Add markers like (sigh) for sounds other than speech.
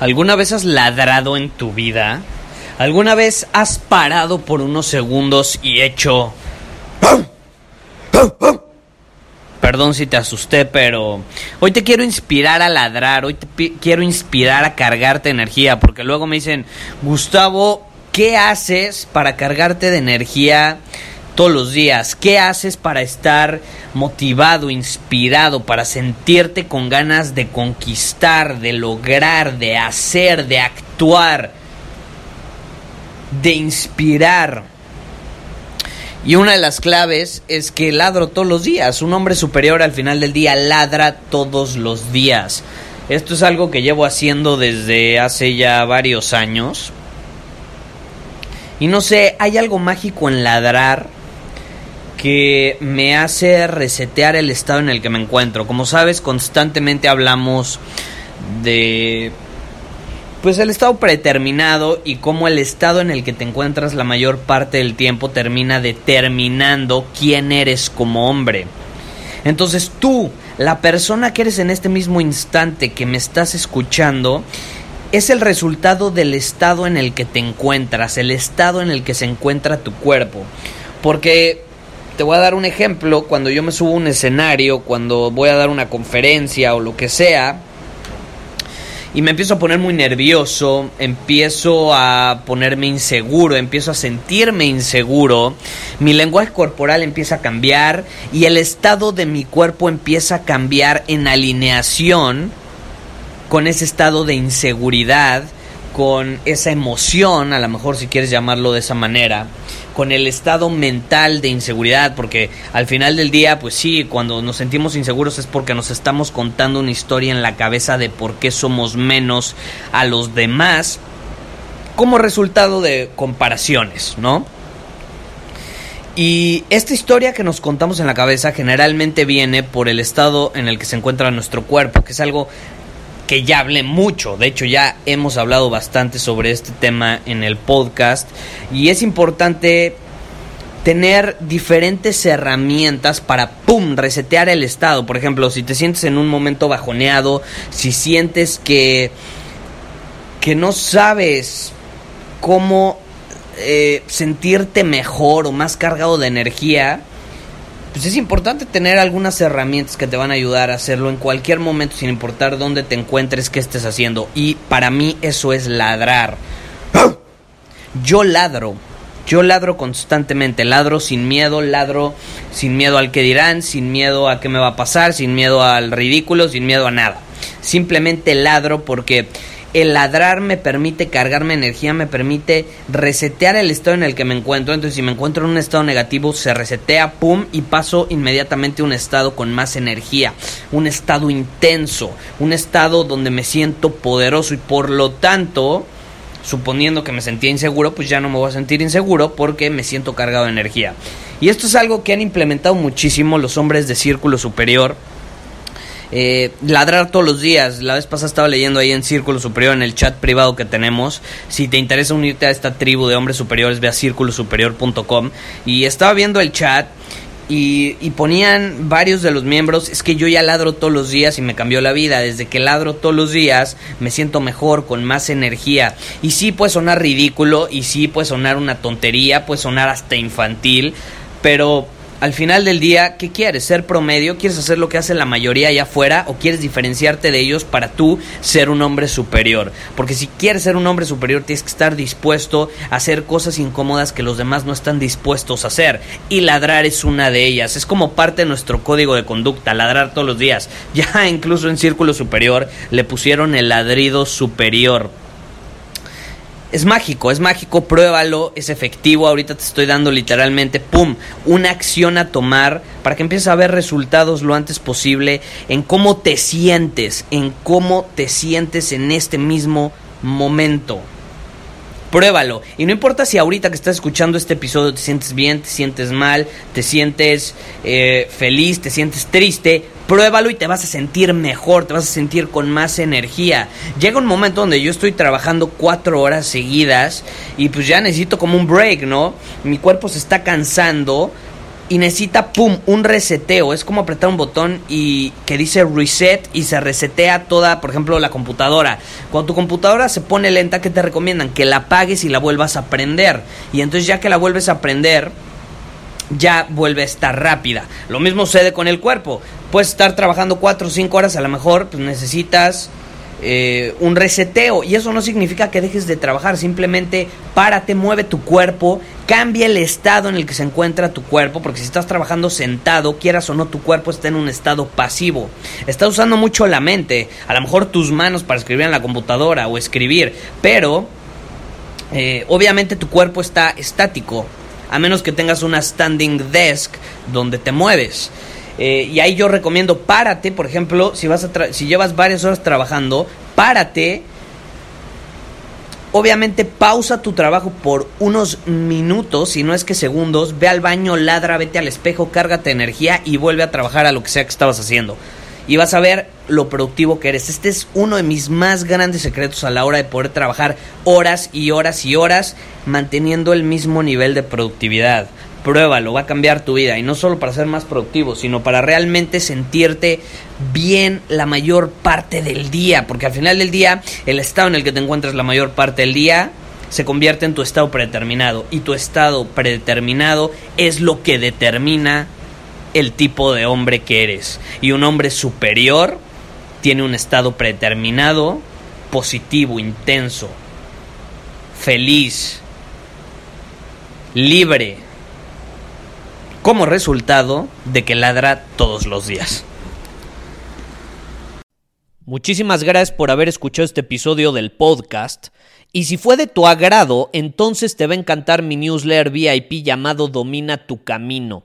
¿Alguna vez has ladrado en tu vida? ¿Alguna vez has parado por unos segundos y hecho... Perdón si te asusté, pero hoy te quiero inspirar a ladrar, hoy te quiero inspirar a cargarte energía, porque luego me dicen, Gustavo, ¿qué haces para cargarte de energía todos los días? ¿Qué haces para estar motivado, inspirado, para sentirte con ganas de conquistar, de lograr, de hacer, de actuar, de inspirar? Y una de las claves es que ladro todos los días. Un hombre superior al final del día ladra todos los días. Esto es algo que llevo haciendo desde hace ya varios años. Y no sé, hay algo mágico en ladrar que me hace resetear el estado en el que me encuentro. Como sabes, constantemente hablamos de pues el estado predeterminado y cómo el estado en el que te encuentras la mayor parte del tiempo termina determinando quién eres como hombre. Entonces tú, la persona que eres en este mismo instante que me estás escuchando, es el resultado del estado en el que te encuentras, el estado en el que se encuentra tu cuerpo. Porque te voy a dar un ejemplo, cuando yo me subo a un escenario, cuando voy a dar una conferencia o lo que sea, y me empiezo a poner muy nervioso, empiezo a ponerme inseguro, empiezo a sentirme inseguro, mi lenguaje corporal empieza a cambiar y el estado de mi cuerpo empieza a cambiar en alineación con ese estado de inseguridad, con esa emoción, a lo mejor si quieres llamarlo de esa manera, con el estado mental de inseguridad, porque al final del día, pues sí, cuando nos sentimos inseguros es porque nos estamos contando una historia en la cabeza de por qué somos menos a los demás, como resultado de comparaciones, ¿no? Y esta historia que nos contamos en la cabeza generalmente viene por el estado en el que se encuentra nuestro cuerpo, que es algo que ya hablé mucho. De hecho, ya hemos hablado bastante sobre este tema en el podcast. Y es importante tener diferentes herramientas para, ¡pum!, resetear el estado. Por ejemplo, si te sientes en un momento bajoneado, si sientes que, que no sabes cómo eh, sentirte mejor o más cargado de energía, pues es importante tener algunas herramientas que te van a ayudar a hacerlo en cualquier momento, sin importar dónde te encuentres, qué estés haciendo. Y para mí eso es ladrar. Yo ladro. Yo ladro constantemente, ladro sin miedo, ladro sin miedo al que dirán, sin miedo a qué me va a pasar, sin miedo al ridículo, sin miedo a nada. Simplemente ladro porque el ladrar me permite cargarme energía, me permite resetear el estado en el que me encuentro. Entonces, si me encuentro en un estado negativo, se resetea, pum, y paso inmediatamente a un estado con más energía, un estado intenso, un estado donde me siento poderoso y por lo tanto, suponiendo que me sentía inseguro, pues ya no me voy a sentir inseguro porque me siento cargado de energía. Y esto es algo que han implementado muchísimo los hombres de círculo superior eh, ladrar todos los días. La vez pasada estaba leyendo ahí en Círculo Superior, en el chat privado que tenemos. Si te interesa unirte a esta tribu de hombres superiores, ve a círculosuperior.com. Y estaba viendo el chat y, ponían varios de los miembros, es que yo ya ladro todos los días y me cambió la vida. Desde que ladro todos los días me siento mejor, con más energía. Y sí puede sonar ridículo y sí puede sonar una tontería, puede sonar hasta infantil, pero al final del día, ¿qué quieres? ¿Ser promedio? ¿Quieres hacer lo que hace la mayoría allá afuera? ¿O quieres diferenciarte de ellos para tú ser un hombre superior? Porque si quieres ser un hombre superior, tienes que estar dispuesto a hacer cosas incómodas que los demás no están dispuestos a hacer. Y ladrar es una de ellas. Es como parte de nuestro código de conducta, ladrar todos los días. (laughs) Ya incluso en Círculo Superior le pusieron el ladrido superior es mágico, es mágico, pruébalo, es efectivo. Ahorita te estoy dando literalmente, ¡pum!, una acción a tomar para que empieces a ver resultados lo antes posible en cómo te sientes, en cómo te sientes en este mismo momento. Pruébalo. Y no importa si ahorita que estás escuchando este episodio te sientes bien, te sientes mal, te sientes eh, feliz, te sientes triste. Pruébalo y te vas a sentir mejor, te vas a sentir con más energía. Llega un momento donde yo estoy trabajando cuatro horas seguidas y pues ya necesito como un break, ¿no? Mi cuerpo se está cansando y necesita, pum, un reseteo. Es como apretar un botón y que dice reset y se resetea toda, por ejemplo, la computadora. Cuando tu computadora se pone lenta, ¿qué te recomiendan? Que la apagues y la vuelvas a prender. Y entonces ya que la vuelves a prender, ya vuelve a estar rápida. Lo mismo sucede con el cuerpo. Puedes estar trabajando 4 o 5 horas, a lo mejor pues necesitas eh, un reseteo. Y eso no significa que dejes de trabajar, simplemente párate, mueve tu cuerpo, cambia el estado en el que se encuentra tu cuerpo, porque si estás trabajando sentado, quieras o no, tu cuerpo está en un estado pasivo. Estás usando mucho la mente, a lo mejor tus manos para escribir en la computadora o escribir, pero eh, obviamente tu cuerpo está estático, a menos que tengas una standing desk donde te mueves. Eh, y ahí yo recomiendo, párate, por ejemplo, si, vas a si llevas varias horas trabajando, párate. Obviamente pausa tu trabajo por unos minutos, si no es que segundos, ve al baño, ladra, vete al espejo, cárgate energía y vuelve a trabajar a lo que sea que estabas haciendo. Y vas a ver lo productivo que eres. Este es uno de mis más grandes secretos a la hora de poder trabajar horas y horas y horas manteniendo el mismo nivel de productividad pruébalo, va a cambiar tu vida. Y no solo para ser más productivo, sino para realmente sentirte bien la mayor parte del día. Porque al final del día, el estado en el que te encuentras la mayor parte del día se convierte en tu estado predeterminado. Y tu estado predeterminado es lo que determina el tipo de hombre que eres. Y un hombre superior tiene un estado predeterminado, positivo, intenso, feliz, libre como resultado de que ladra todos los días. Muchísimas gracias por haber escuchado este episodio del podcast. Y si fue de tu agrado, entonces te va a encantar mi newsletter VIP llamado Domina tu Camino.